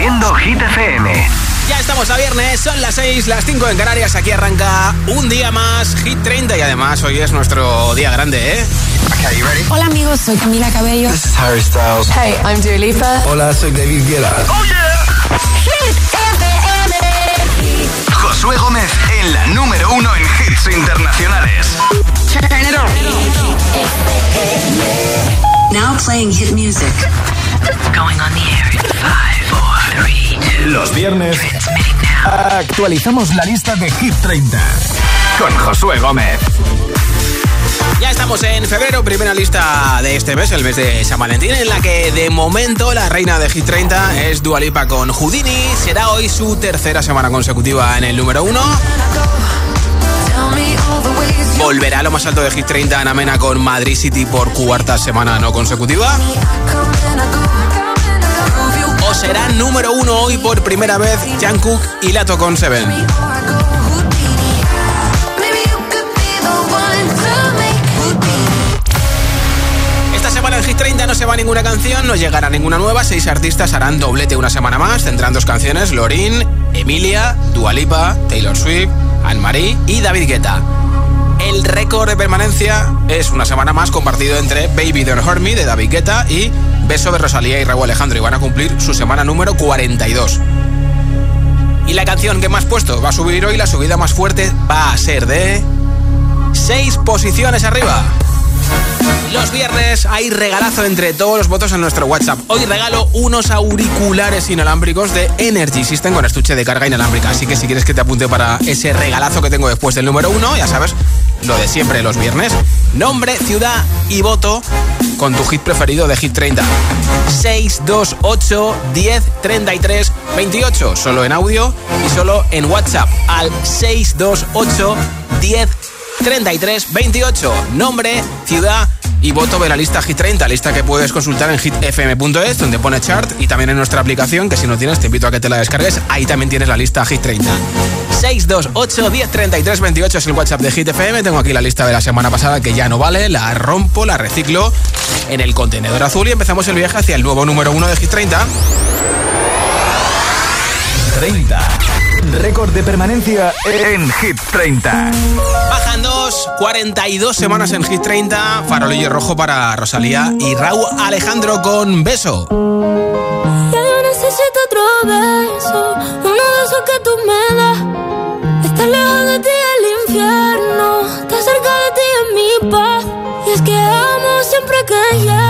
Haciendo Hit FM. Ya estamos a viernes, son las 6, las 5 en Canarias. Aquí arranca un día más, Hit 30. Y además hoy es nuestro día grande, ¿eh? Hola amigos, soy Camila Cabello. This is Harry Styles. Hey, I'm Dua Lipa. Hola, soy David Guetta. ¡Oh, yeah! Hit FM. Josué Gómez en la número uno en hits internacionales. Turn it on. Now playing hit music. Going on the air in five. Los viernes actualizamos la lista de Hit 30 Con Josué Gómez. Ya estamos en febrero, primera lista de este mes, el mes de San Valentín, en la que de momento la reina de Hit 30 es Dua Lipa con Houdini. Será hoy su tercera semana consecutiva en el número uno. Volverá a lo más alto de Hit 30 Ana Mena con Madrid City por cuarta semana no consecutiva. Será número uno hoy por primera vez Jungkook y Lato con Seven. Esta semana en Hit 30 no se va ninguna canción, no llegará ninguna nueva. Seis artistas harán doblete una semana más. Tendrán dos canciones: Lorin, Emilia, Dualipa, Taylor Swift, Anne-Marie y David Guetta. El récord de permanencia es una semana más compartido entre Baby Don't Hurt Me de David Guetta y Beso de Rosalía y Raúl Alejandro. Y van a cumplir su semana número 42. Y la canción que más puesto va a subir hoy, la subida más fuerte va a ser de. Seis posiciones arriba. Los viernes hay regalazo entre todos los votos en nuestro WhatsApp. Hoy regalo unos auriculares inalámbricos de Energy System con estuche de carga inalámbrica. Así que si quieres que te apunte para ese regalazo que tengo después del número uno, ya sabes, lo de siempre los viernes. Nombre, ciudad y voto con tu hit preferido de Hit 30. 628 10 33 28. Solo en audio y solo en WhatsApp al 628 10 33 28. Nombre, ciudad y voto de la lista Hit 30, lista que puedes consultar en hitfm.es, donde pone chart, y también en nuestra aplicación, que si no tienes te invito a que te la descargues, ahí también tienes la lista Hit 30. 628 10 33 28 es el WhatsApp de Hit FM, tengo aquí la lista de la semana pasada que ya no vale, la rompo, la reciclo en el contenedor azul y empezamos el viaje hacia el nuevo número 1 de Hit 30. 30. Récord de permanencia En Hit 30. Bajan dos, 42 semanas en Hit 30, farolillo rojo para Rosalía y Raúl Alejandro con beso. Ya yo necesito otro beso, uno de esos que tú me das. Estar lejos de ti el infierno, estar cerca de ti es mi paz. Y es que amo siempre que llegas,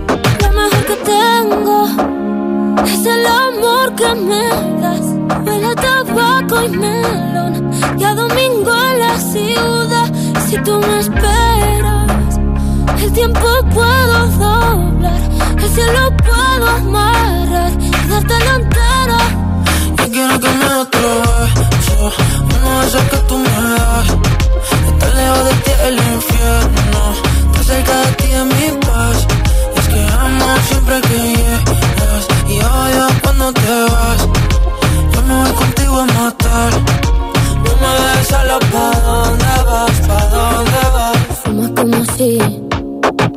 Tú me esperas, el tiempo puedo doblar. El cielo puedo amarrar y darte la entera. Yo quiero que me beso, uno de esos que tú me das. Estar lejos de ti el infierno, estar cerca de ti es mi paz. Es que amo siempre que llegas y odio cuando te vas. Yo me voy contigo a matar. No me dejes solo, ¿pa' dónde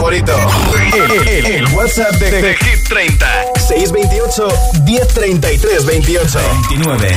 favorito. El, el, el WhatsApp de, de, Hit 30. 628 1033 28 29.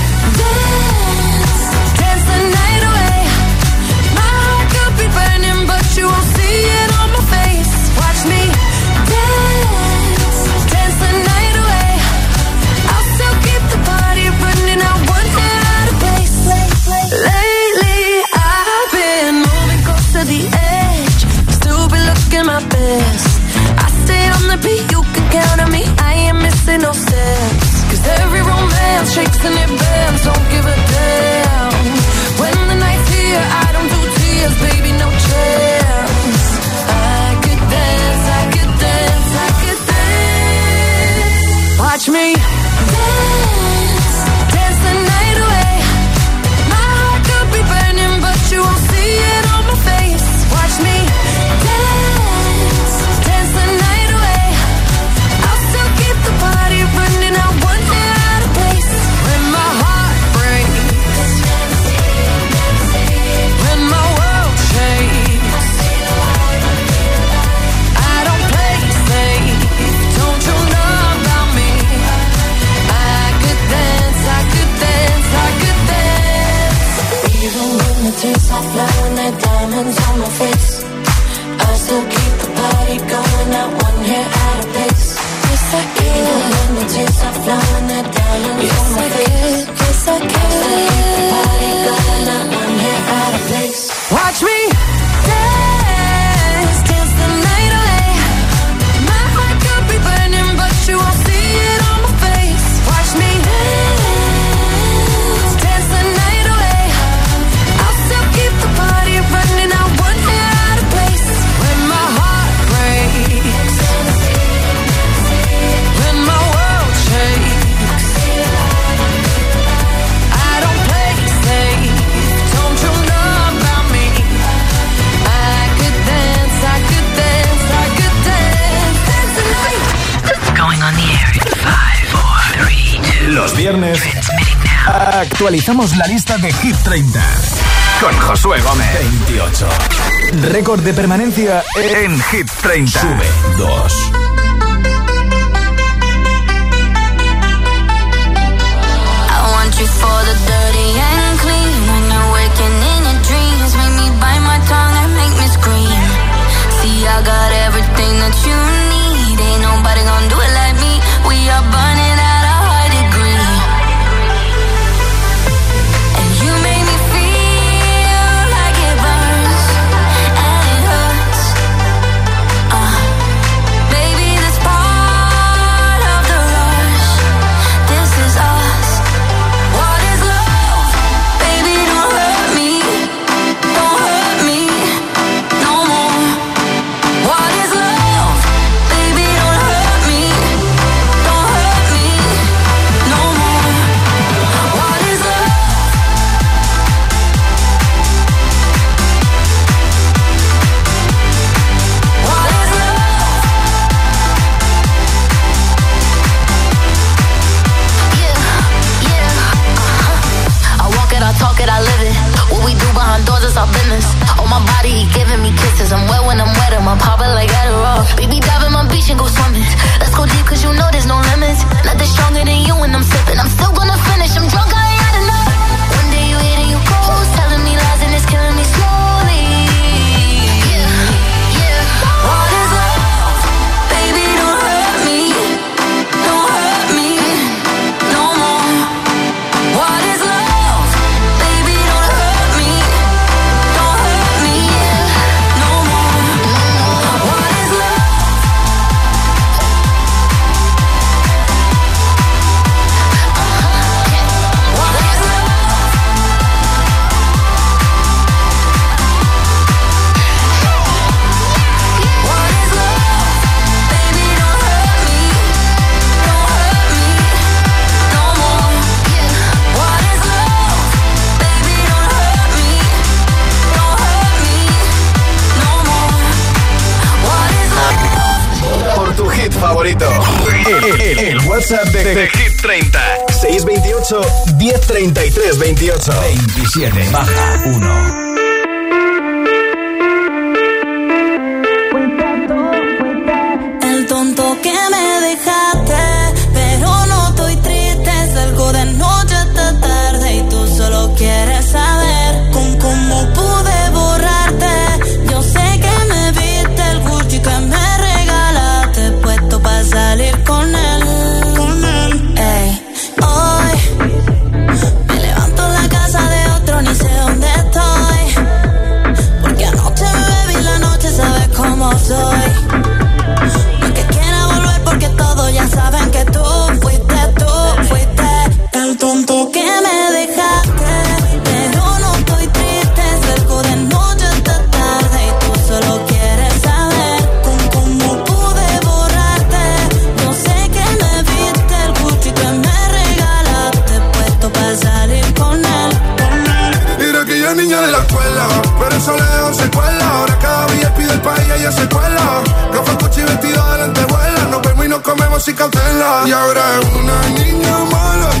listening. actualizamos la lista de Hit 30 con Josué Gómez. 28. Récord de permanencia en, en Hit 30. Sube 2. See, I got it 7. sin. Y ahora es una niña mala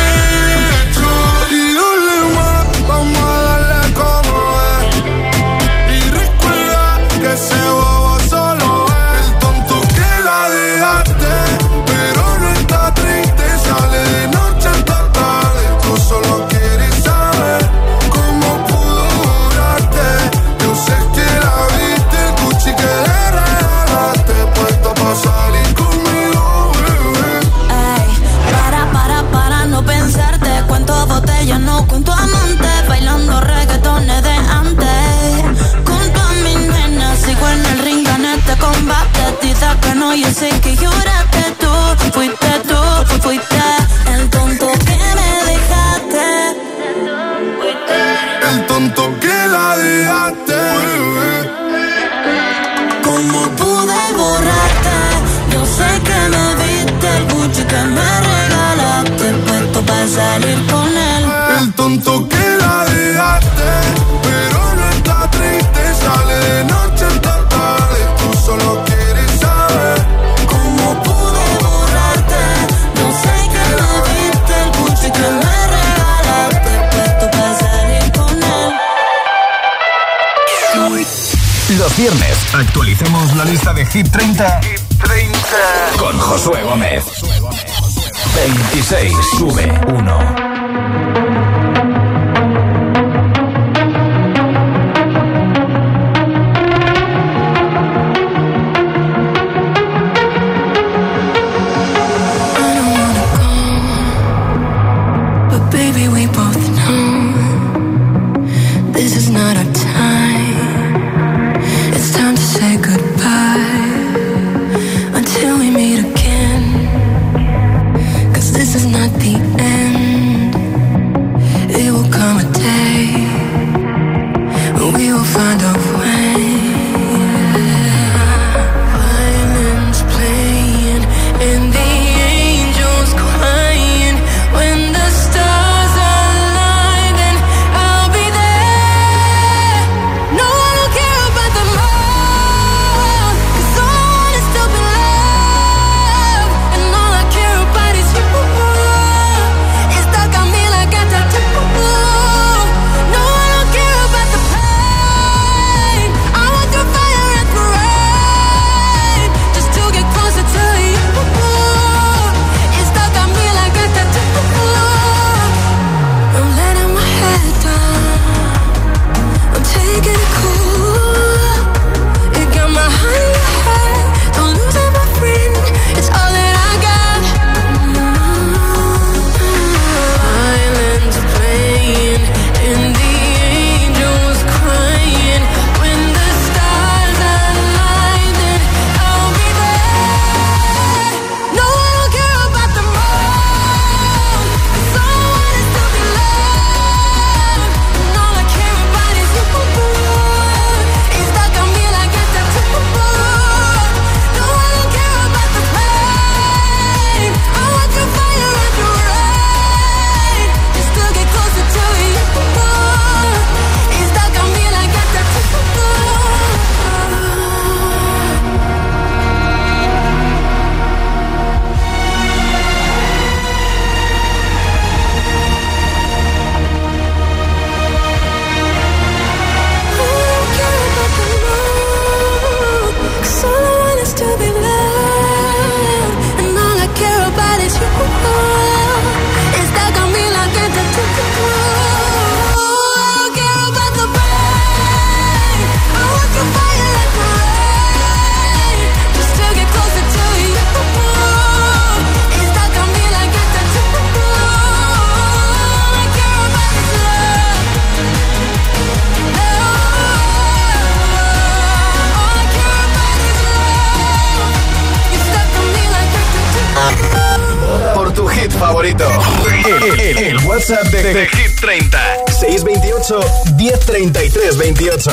WhatsApp de, Hit 30. 628 1033 28.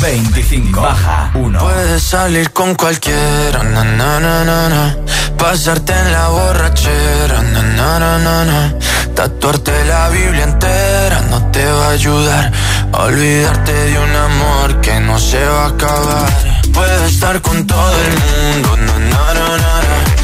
25. Baja 1. Puedes salir con cualquiera, na, na, na, na, Pasarte en la borrachera, na, Tatuarte la Biblia entera no te va a ayudar. Olvidarte de un amor que no se va a acabar. Puedes estar con todo el mundo, na, na, na,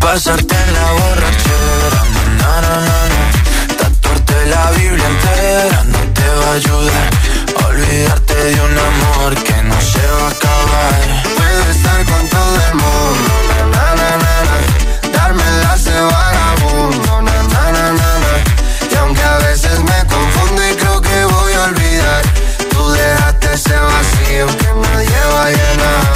Pasarte en la borrachera, na, na, na, na, Tatuarte la Biblia entera no te va a ayudar. Olvidarte de un amor que no se va a acabar. Puedes estar con todo el mundo, na, na, na, na, Darme las de vagabundo, na, na, na, na, Y aunque a veces me confundo y creo que voy a olvidar, tú dejaste ese vacío que nadie va a llenar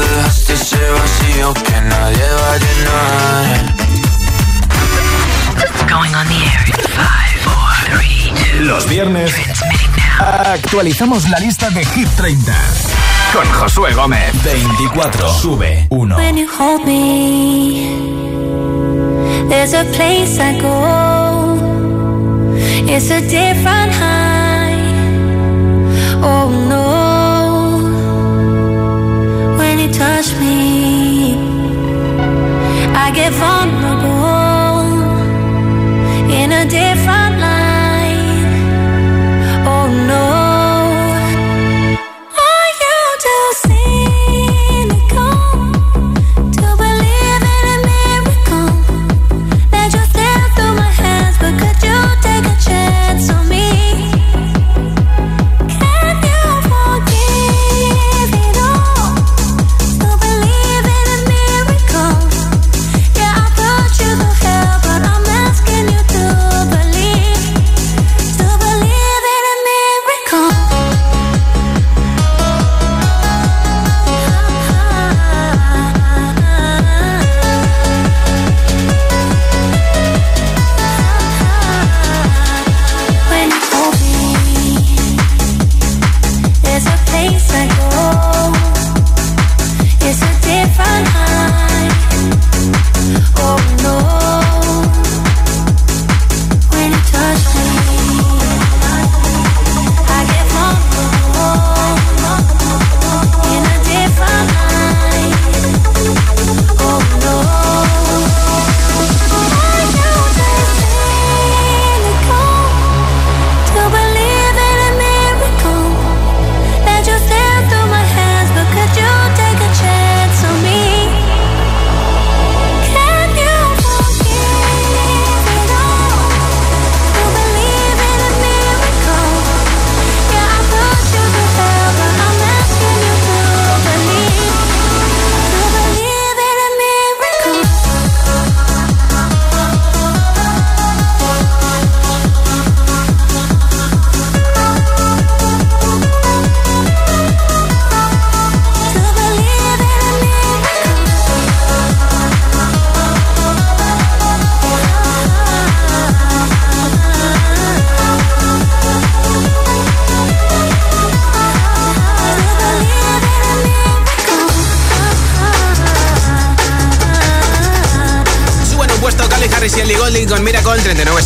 dejaste ese vacío que nadie va a llenar. Going on the air in five, four, three, two, Los viernes actualizamos la lista de Hit 30 con Josué Gómez. 24 sube 1. When you hold me, there's a place I go. It's a different high. I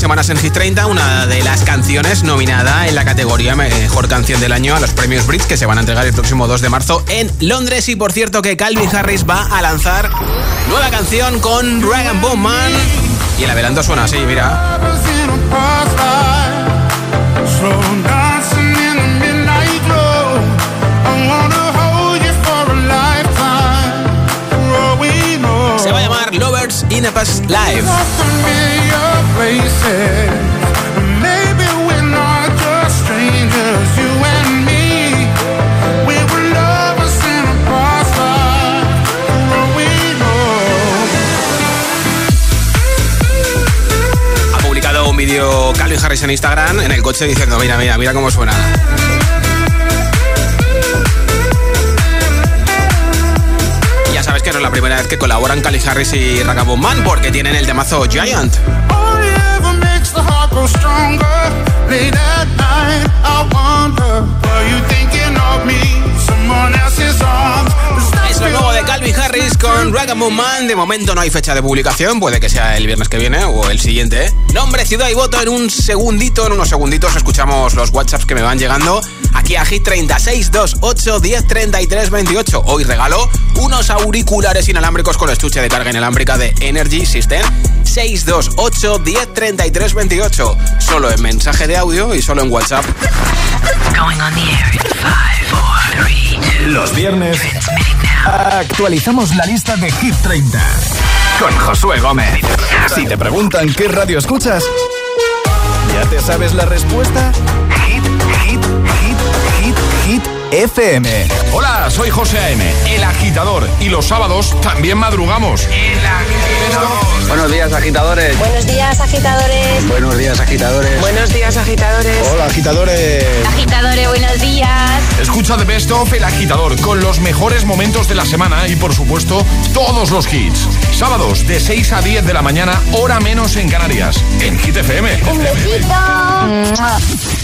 semanas en Hit 30, una de las canciones nominada en la categoría Mejor Canción del Año a los premios Brits que se van a entregar el próximo 2 de marzo en Londres. Y por cierto que Calvin Harris va a lanzar nueva canción con Dragon Boom Man. Y el adelanto suena así, mira. Se va a llamar Lovers in a Past Life. Ha publicado un vídeo Calvin Harris en Instagram en el coche diciendo, mira, mira, mira cómo suena. La primera vez que colaboran Cali Harris y Ragabon Man porque tienen el temazo Giant. Con Ragabon Man. De momento no hay fecha de publicación, puede que sea el viernes que viene o el siguiente. Nombre, ciudad y voto en un segundito, en unos segunditos escuchamos los WhatsApps que me van llegando aquí a Hit 3628 1033 28. Hoy regalo unos auriculares inalámbricos con estuche de carga inalámbrica de Energy System 628 1033 28. Solo en mensaje de audio y solo en WhatsApp. Los viernes actualizamos la lista de Hit 30 con Josué Gómez. Si te preguntan qué radio escuchas, ¿ya te sabes la respuesta? Hit. FM. Hola, soy José A.M., el agitador. Y los sábados también madrugamos. El agitador. Buenos días, agitadores. Buenos días, agitadores. Buenos días, agitadores. Buenos días, agitadores. Hola, agitadores. Agitadores, buenos días. Escucha The Best of El Agitador con los mejores momentos de la semana y, por supuesto, todos los hits. Sábados de 6 a 10 de la mañana, hora menos en Canarias. En Hit FM. Un besito.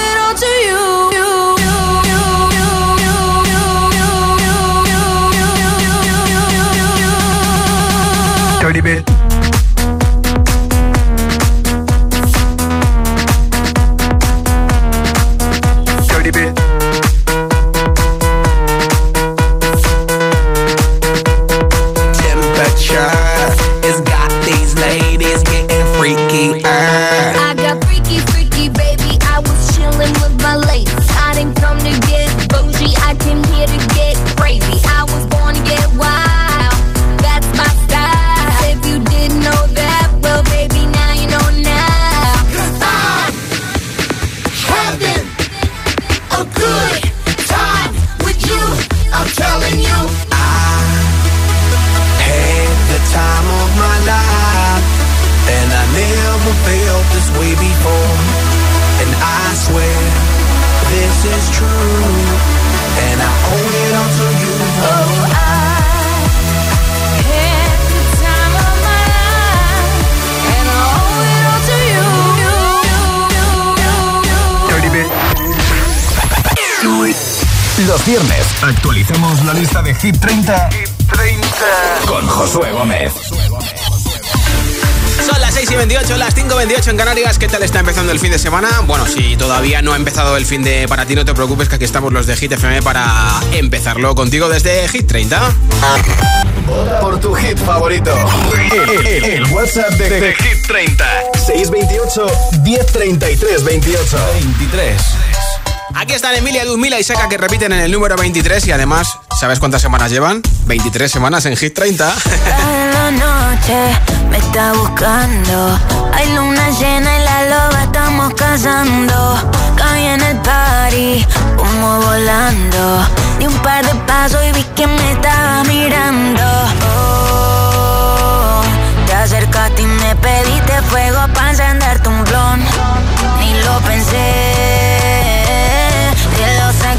Los viernes actualicemos la lista de Hit 30, Hit 30. con Josué Gómez. Son las 6 y 28, las 5 y 28 en Canarias. ¿Qué tal está empezando el fin de semana? Bueno, si todavía no ha empezado el fin de para ti, no te preocupes que aquí estamos los de Hit FM para empezarlo contigo desde Hit 30. Por tu hit favorito. El, el WhatsApp de, de, Hit 30. 628 1033 28 23. Aquí están Emilia, Ludmila y Seca que repiten en el número 23 y además, ¿sabes cuántas semanas llevan? 23 semanas en Hit 30. Cada noche me está buscando. Hay luna llena y la loba estamos cazando. Caí en el party, como volando. Di un par de pasos y vi que me estaba mirando. Oh, te acercaste y me pediste fuego para encenderte un blon. Ni lo pensé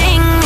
everything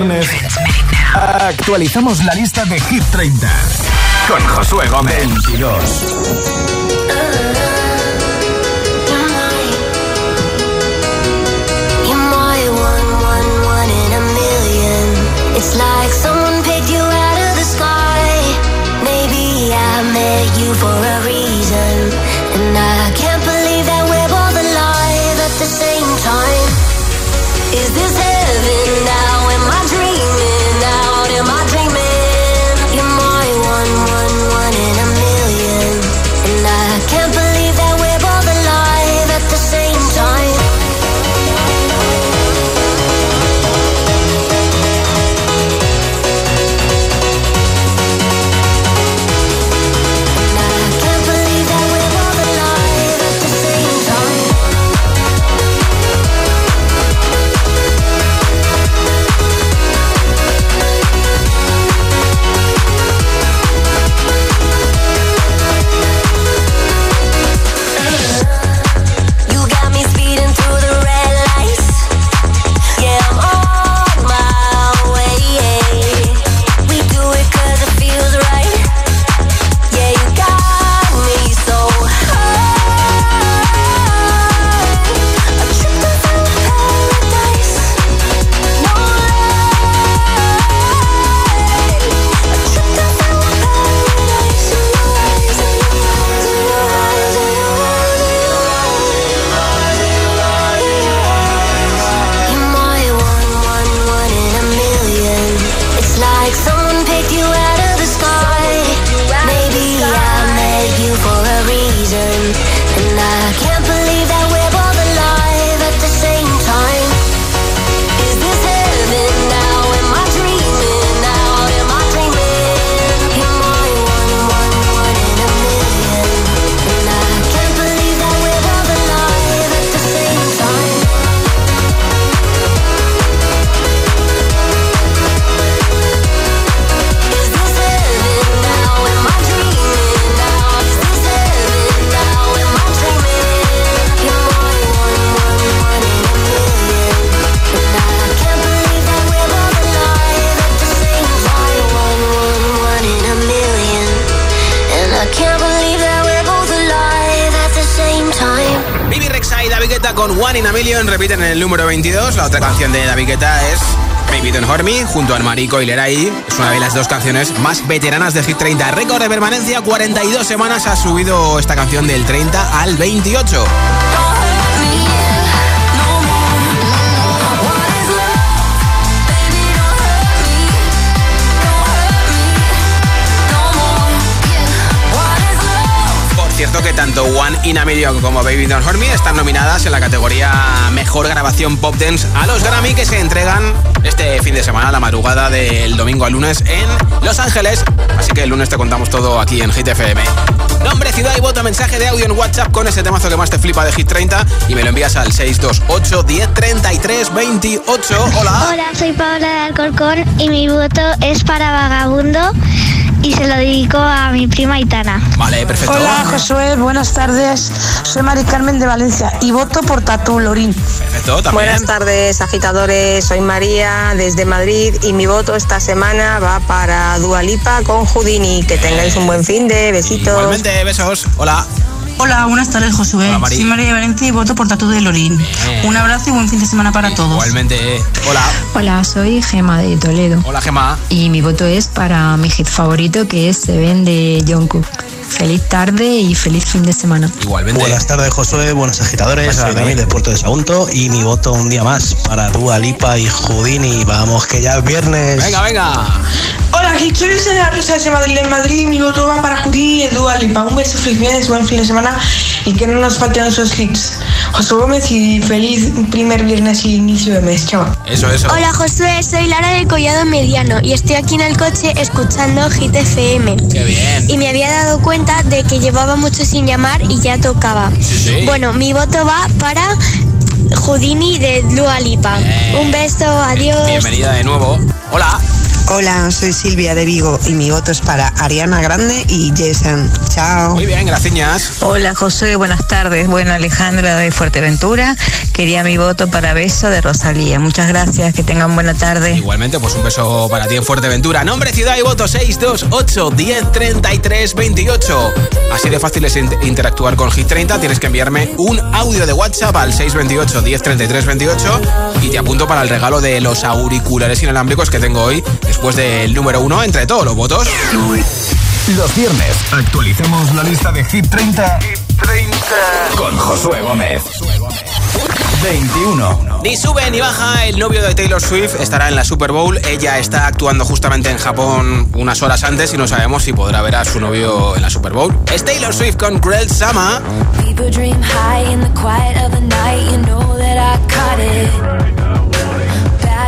viernes actualizamos la lista de Hit 30 con Josué Gómez. 22. You're my one, one, one in a million. It's like someone picked you out of the sky. Maybe I met you for a reason. And I can't número 22. La otra canción de David Guetta es Baby Don't Hurt Me, junto al Marico y Leray. Es una de las dos canciones más veteranas de Hit 30. Récord de permanencia, 42 semanas ha subido esta canción del 30 al 28. Cierto que tanto One in a Million como Baby Don't Hurt están nominadas en la categoría Mejor Grabación Pop Dance a los Grammy que se entregan este fin de semana, la madrugada del domingo al lunes en Los Ángeles. Así que el lunes te contamos todo aquí en Hit FM. Nombre, ciudad y voto, mensaje de audio en WhatsApp con ese temazo que más te flipa de Hit 30 y me lo envías al 628 1033 28. Hola. Hola, soy Paola de Alcorcón y mi voto es para Vagabundo y se lo dedico a mi prima Itana. Vale, perfecto. Hola, Josué, buenas tardes. Soy Mari Carmen de Valencia y voto por Tatu Lorín. Perfecto, también. Buenas tardes, agitadores. Soy María desde Madrid y mi voto esta semana va para Dualipa con Houdini. Que tengáis un buen fin de besitos. Igualmente, besos. Hola. Hola, buenas tardes, Josué. Hola, Mari. Soy María Valencia y voto por Tatu de Lorín. Bien. Un abrazo y buen fin de semana para todos. Igualmente. Hola. Hola, soy Gema de Toledo. Hola, Gema. Y mi voto es para mi hit favorito que es Seven de Jungkook. Feliz tarde y feliz fin de semana. Igualmente. Buenas tardes, Josué. Buenos agitadores. Buenas Soy tardes. David de Puerto de Sagunto y mi voto un día más para Dua Lipa y Houdini. Vamos, que ya es viernes. Venga, venga. Hola, aquí soy Luisa de la Rosa de Madrid. En Madrid mi voto va para Judy y Dua Lipa. Un beso, feliz viernes, buen fin de semana y que no nos falten esos hits. José Gómez y feliz primer viernes y inicio de mes. Chao. Eso, eso. Hola Josué, soy Lara del Collado Mediano y estoy aquí en el coche escuchando Hit FM. Qué bien. Y me había dado cuenta de que llevaba mucho sin llamar y ya tocaba. Sí, sí. Bueno, mi voto va para Houdini de Dua Lipa. Un beso, adiós. Bienvenida de nuevo. Hola. Hola, soy Silvia de Vigo y mi voto es para Ariana Grande y Jason. Chao. Muy bien, gracias. Hola José, buenas tardes. Bueno, Alejandra de Fuerteventura. Quería mi voto para Beso de Rosalía. Muchas gracias, que tengan buena tarde. Igualmente, pues un beso para ti en Fuerteventura. Nombre, ciudad y voto 628 1033 28. Así de fácil es in- interactuar con Hit 30. Tienes que enviarme un audio de WhatsApp al 628 1033 28 y te apunto para el regalo de los auriculares inalámbricos que tengo hoy después del número uno entre todos los votos. Los viernes actualicemos la lista de Hit 30, con Josué Gómez. 21. Ni sube ni baja, el novio de Taylor Swift estará en la Super Bowl. Ella está actuando justamente en Japón unas horas antes y no sabemos si podrá ver a su novio en la Super Bowl. Es Taylor Swift con Cruel Sama.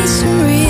need some reason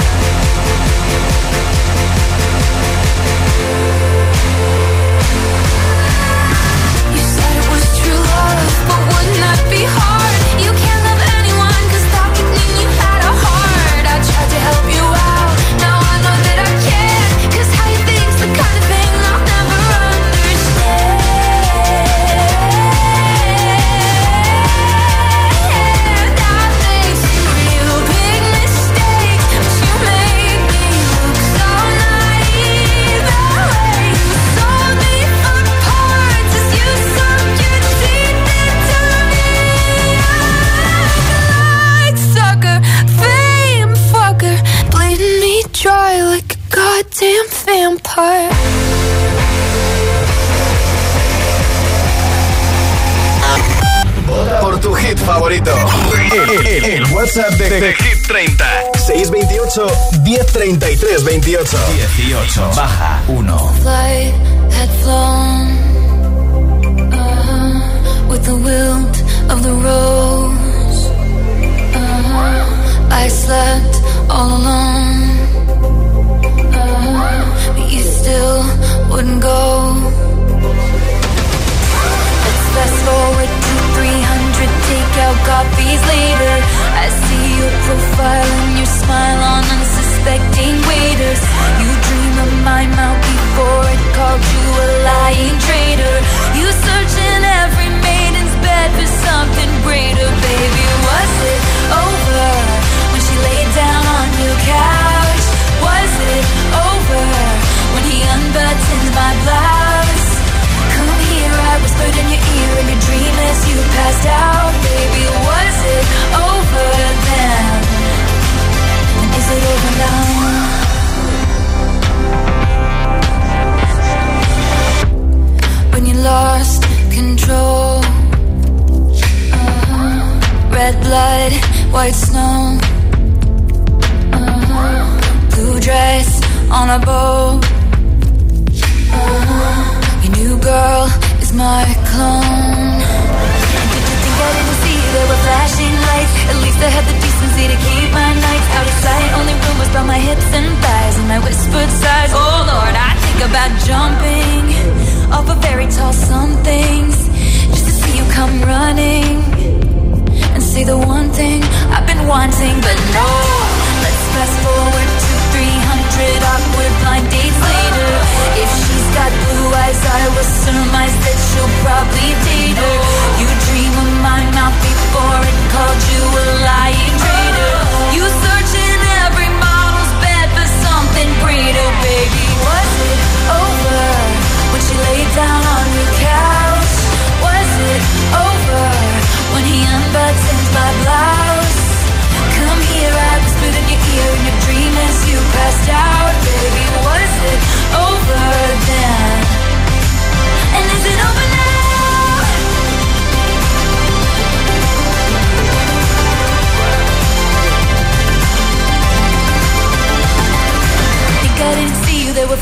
El, el WhatsApp de, de, Hit 30. 628 1033 28. 18. Baja 1. Flight had flown uh, with the wilt of the rose. Uh, I slept all alone. Uh, but you still wouldn't go. Let's fast forward to 300 takeout copies later. I see your profile and your smile on unsuspecting waiters. You dream of my mouth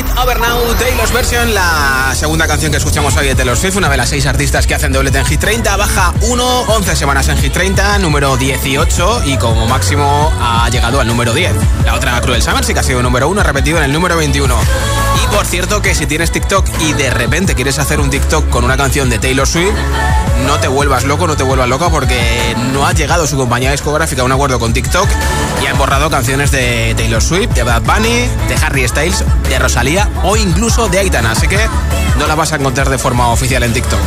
It Over Now, Taylor's Version, la segunda canción que escuchamos hoy de Taylor Swift, una de las seis artistas que hacen doblete en Hit 30, baja 1, 11 semanas en Hit 30, número 18 y como máximo ha llegado al número 10. La otra Cruel Summer sí que ha sido número 1, repetido en el número 21. Y por cierto que si tienes TikTok y de repente quieres hacer un TikTok con una canción de Taylor Swift, no te vuelvas loco, no te vuelvas loca porque no ha llegado su compañía discográfica a un acuerdo con TikTok y han borrado canciones de Taylor Swift, de Bad Bunny, de Harry Styles, de Rosalía o incluso de Aitana, así que no la vas a encontrar de forma oficial en TikTok.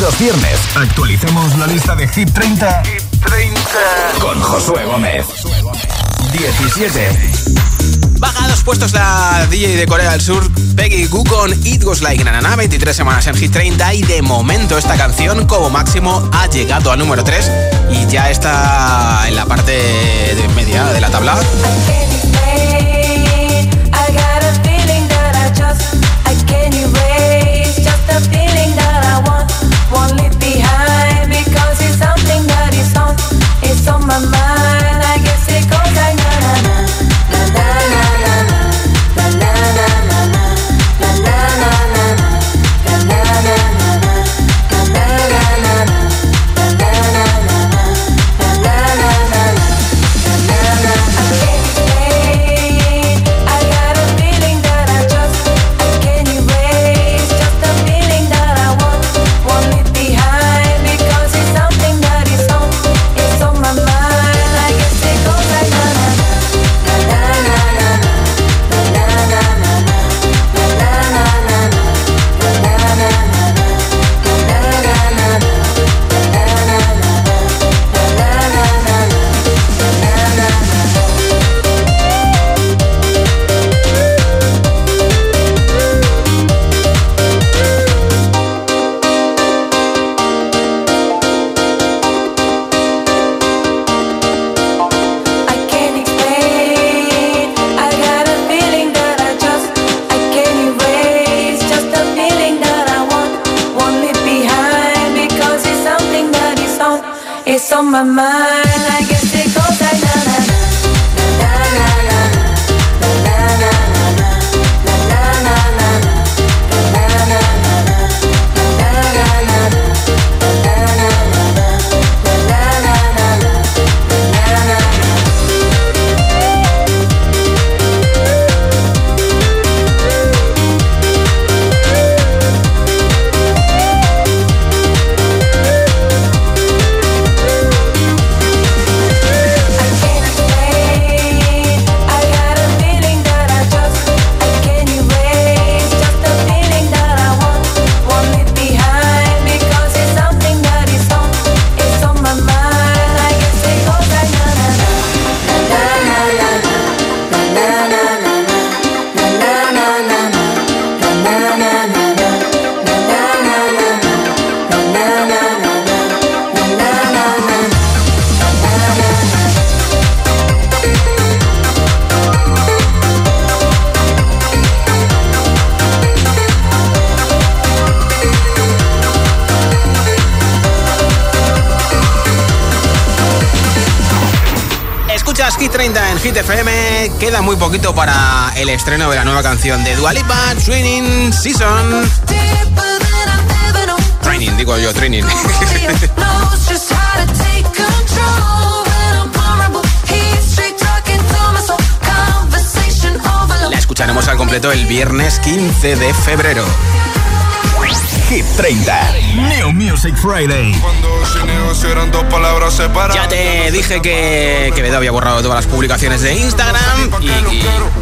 Los viernes actualicemos la lista de Hit 30, con Josué Gómez. 17. Baja dos puestos la DJ de Corea del Sur, Peggy Goo con It Goes Like Nanana, 23 semanas en Hit 30 y de momento esta canción como máximo ha llegado al número 3 y ya está en la parte de media de la tabla. Muy poquito para el estreno de la nueva canción de Dualipa, Training Season. Training, digo yo, Training. La escucharemos al completo el viernes 15 de febrero. Hit 30. New Music Friday. Ya te dije que Quevedo había borrado todas las publicaciones de Instagram y, y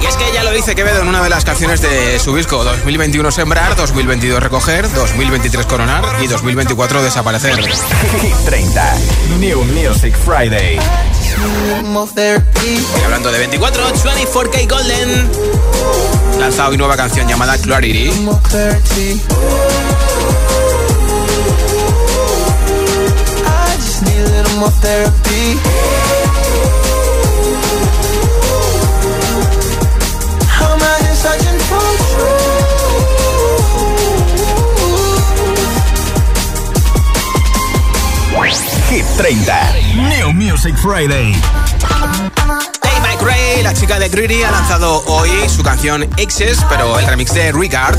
Y es que ya lo dice Quevedo en una de las canciones de su disco 2021 Sembrar, 2022 Recoger, 2023 Coronar y 2024 Desaparecer. Hit 30. New Music Friday. Y hablando de 24, 24K Golden. Lanzado hoy nueva canción llamada Clarity. Hit 30. New Music Friday. McRae, la chica de Greedy, ha lanzado hoy su canción Exes, pero el remix de Ricard.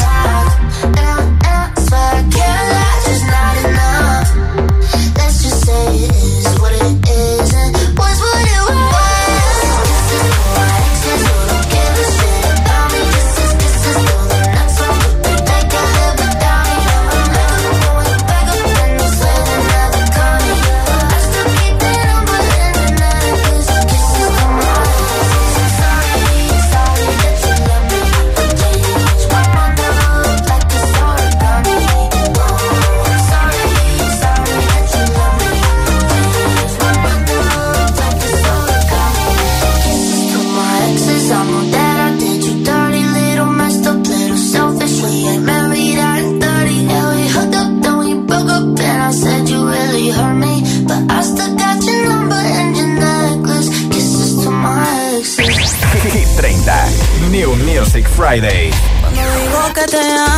Friday.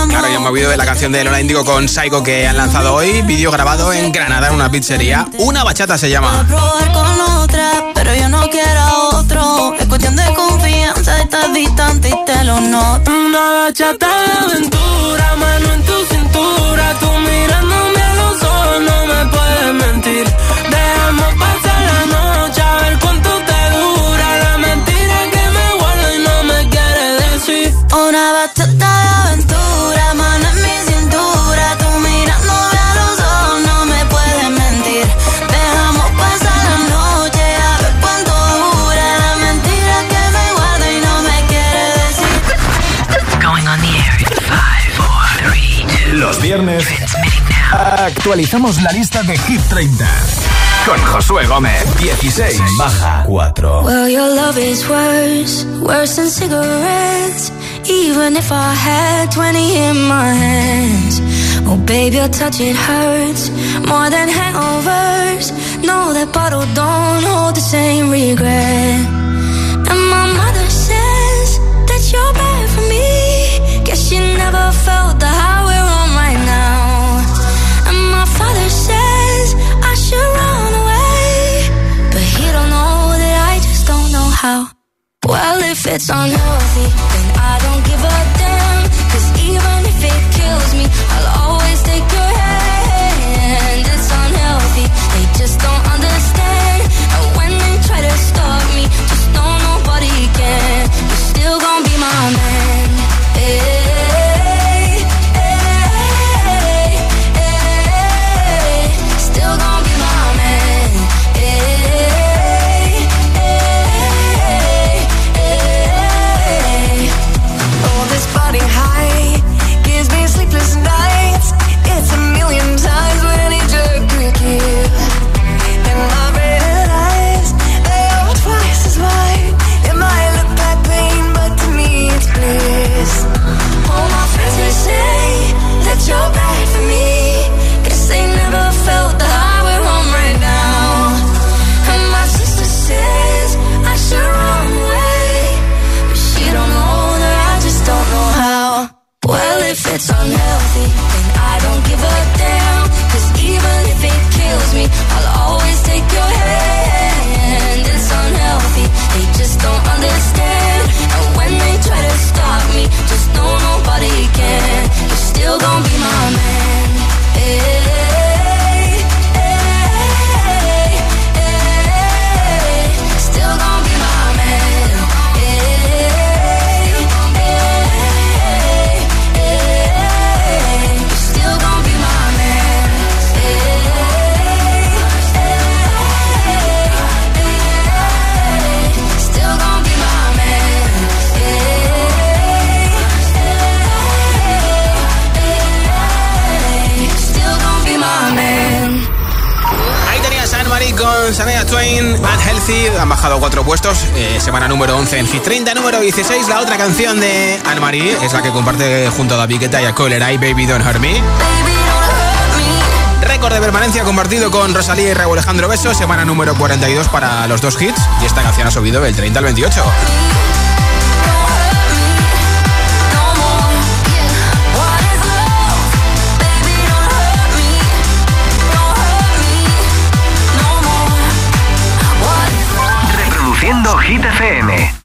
Claro, ya hemos oído de la canción de Lola Indigo con Psycho que han lanzado hoy. Vídeo grabado en Granada en una pizzería. Una bachata se llama. probar con otra, pero yo no quiero a otro. Es cuestión de confianza, estás distante y te lo noto. Una bachata de aventura, actualizamos la lista de Hit 30 con Josué Gómez. 16 baja 4. Well, your love is worse, worse than cigarettes. Even if I had 20 in my hands. Oh, baby, your touch it hurts more than hangovers. No, that bottle don't hold the same regret. And my it's unhealthy, then I don't give a damn. Cause even if it kills Music. 30 número 16, la otra canción de Anne-Marie, es la que comparte junto a David Guetta y a I Baby Don't Hurt Me. Récord de permanencia compartido con Rosalía y Raúl Alejandro Beso, semana número 42 para los dos hits y esta canción ha subido del 30 al 28. Hit FM.